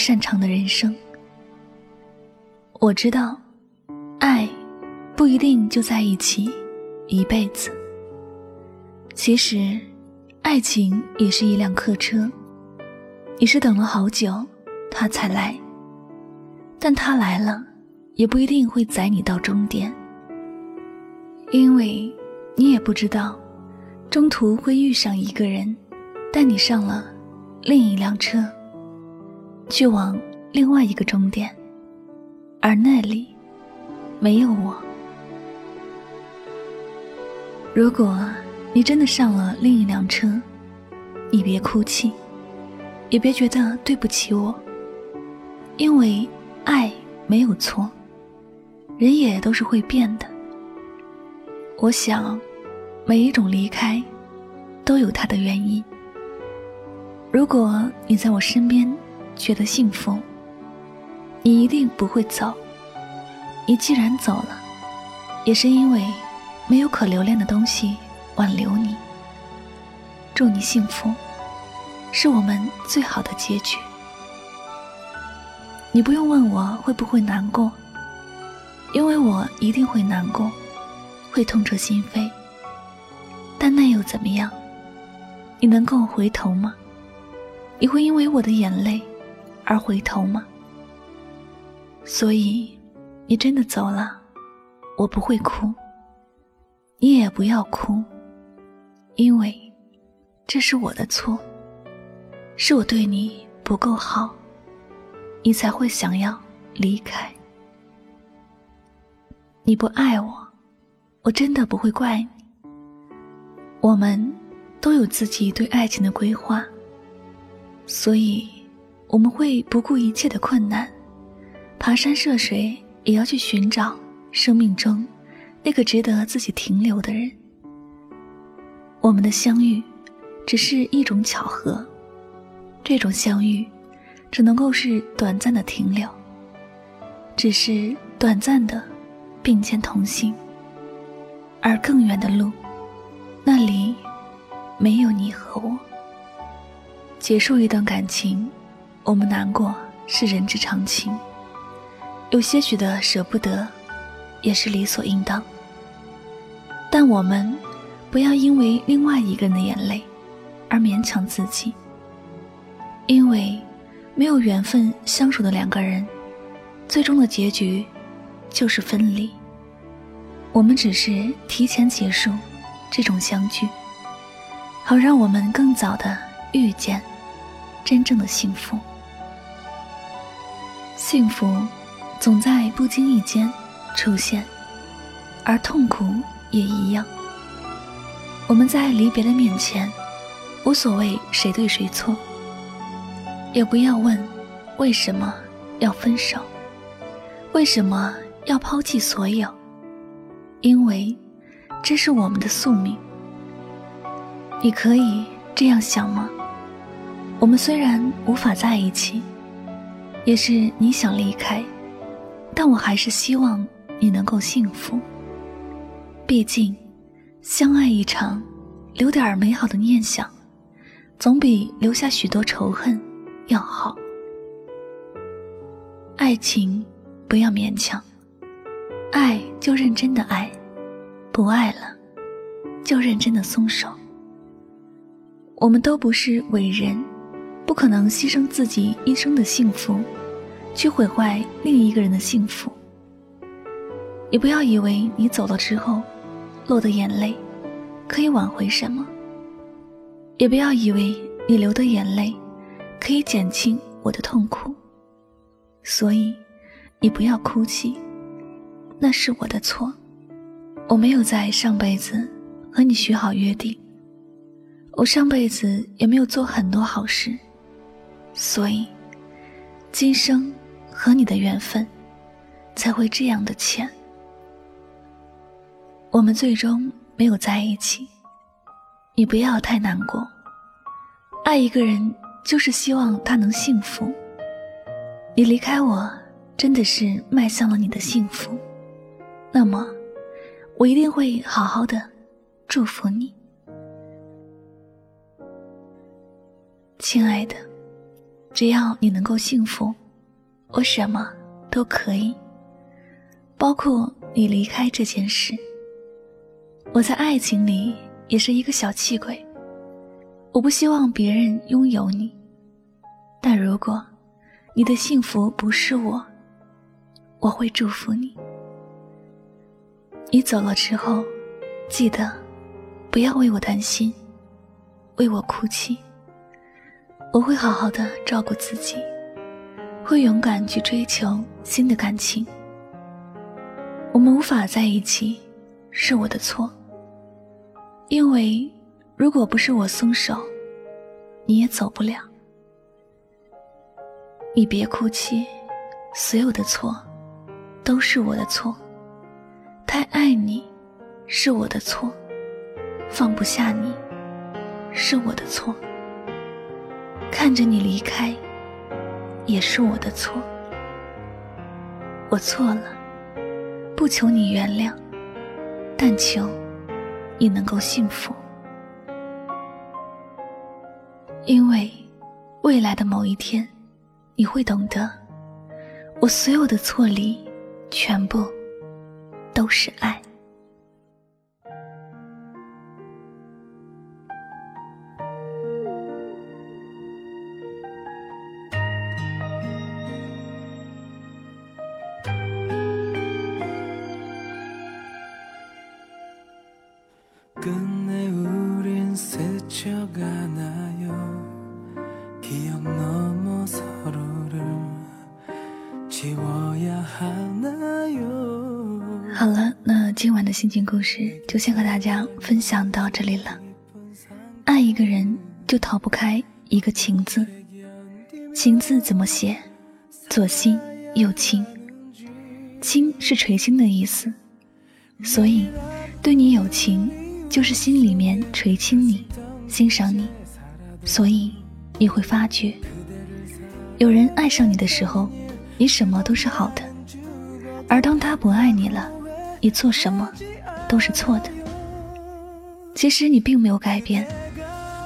擅长的人生。我知道，爱不一定就在一起一辈子。其实，爱情也是一辆客车，你是等了好久，他才来。但他来了，也不一定会载你到终点，因为你也不知道。中途会遇上一个人，带你上了另一辆车，去往另外一个终点，而那里没有我。如果你真的上了另一辆车，你别哭泣，也别觉得对不起我，因为爱没有错，人也都是会变的。我想。每一种离开，都有它的原因。如果你在我身边觉得幸福，你一定不会走。你既然走了，也是因为没有可留恋的东西挽留你。祝你幸福，是我们最好的结局。你不用问我会不会难过，因为我一定会难过，会痛彻心扉。但那又怎么样？你能够回头吗？你会因为我的眼泪而回头吗？所以，你真的走了，我不会哭。你也不要哭，因为这是我的错，是我对你不够好，你才会想要离开。你不爱我，我真的不会怪你。我们都有自己对爱情的规划，所以我们会不顾一切的困难，爬山涉水，也要去寻找生命中那个值得自己停留的人。我们的相遇只是一种巧合，这种相遇只能够是短暂的停留，只是短暂的并肩同行，而更远的路。那里没有你和我。结束一段感情，我们难过是人之常情，有些许的舍不得，也是理所应当。但我们不要因为另外一个人的眼泪而勉强自己，因为没有缘分相守的两个人，最终的结局就是分离。我们只是提前结束。这种相聚，好让我们更早的遇见真正的幸福。幸福总在不经意间出现，而痛苦也一样。我们在离别的面前，无所谓谁对谁错，也不要问为什么要分手，为什么要抛弃所有，因为。这是我们的宿命。你可以这样想吗？我们虽然无法在一起，也是你想离开，但我还是希望你能够幸福。毕竟，相爱一场，留点美好的念想，总比留下许多仇恨要好。爱情不要勉强，爱就认真的爱。不爱了，就认真的松手。我们都不是伟人，不可能牺牲自己一生的幸福，去毁坏另一个人的幸福。也不要以为你走了之后，落的眼泪可以挽回什么。也不要以为你流的眼泪可以减轻我的痛苦。所以，你不要哭泣，那是我的错。我没有在上辈子和你许好约定，我上辈子也没有做很多好事，所以，今生和你的缘分才会这样的浅。我们最终没有在一起，你不要太难过。爱一个人就是希望他能幸福。你离开我，真的是迈向了你的幸福，那么，我一定会好好的祝福你，亲爱的。只要你能够幸福，我什么都可以，包括你离开这件事。我在爱情里也是一个小气鬼，我不希望别人拥有你，但如果你的幸福不是我，我会祝福你。你走了之后，记得不要为我担心，为我哭泣。我会好好的照顾自己，会勇敢去追求新的感情。我们无法在一起，是我的错。因为，如果不是我松手，你也走不了。你别哭泣，所有的错都是我的错。太爱你，是我的错；放不下你，是我的错。看着你离开，也是我的错。我错了，不求你原谅，但求。你能够幸福，因为未来的某一天，你会懂得，我所有的错里，全部都是爱。好了，那今晚的心情故事就先和大家分享到这里了。爱一个人就逃不开一个情字，情字怎么写？左心右轻，轻是垂青的意思，所以对你有情，就是心里面垂青你，欣赏你，所以你会发觉，有人爱上你的时候。你什么都是好的，而当他不爱你了，你做什么都是错的。其实你并没有改变，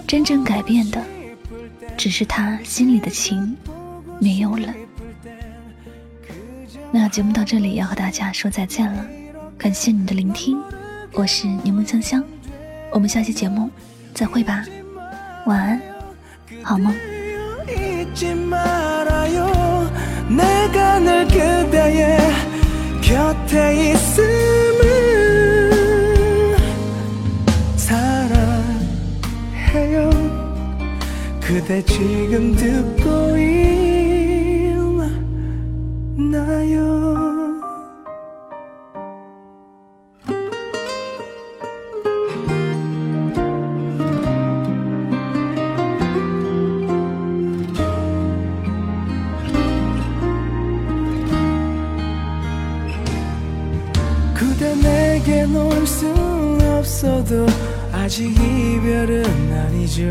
真正改变的只是他心里的情没有了。那节目到这里要和大家说再见了，感谢你的聆听，我是柠檬香香，我们下期节目再会吧，晚安，好梦。 내가 늘 그대의 곁에 있음을 사랑해요 그대 지금 듣고 있 없어도 아직 이별은 아니죠.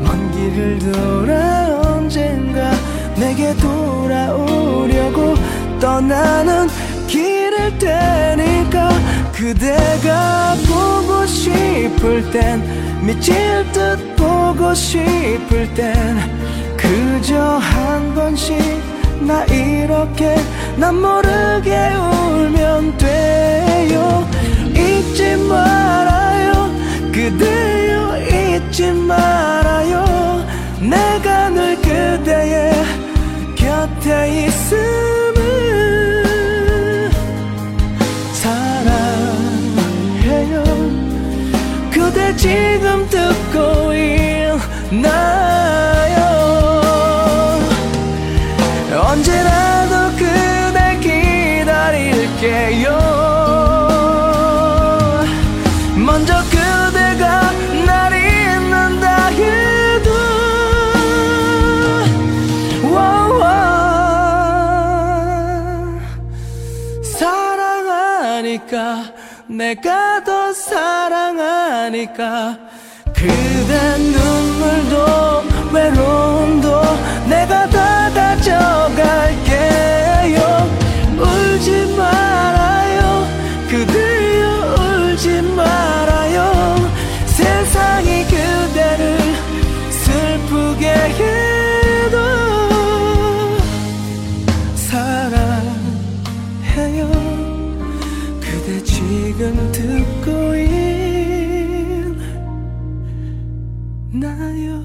먼 길을 돌아 언젠가 내게 돌아오려고 떠나는 길을 테니까 그대가 보고 싶을 땐 미칠 듯 보고 싶을 땐 그저 한 번씩 나 이렇게 난 모르게 울면 돼요 잊지 말아요. 그대여 잊지 말아요. 내가 늘 그대의 곁에 있음을 사랑해요. 그대 지금 듣고 있나 사랑하니까 내가 더 사랑하니까. 그대 눈물도 외로움도 내가 다 가져갈게요. 울지 말 나요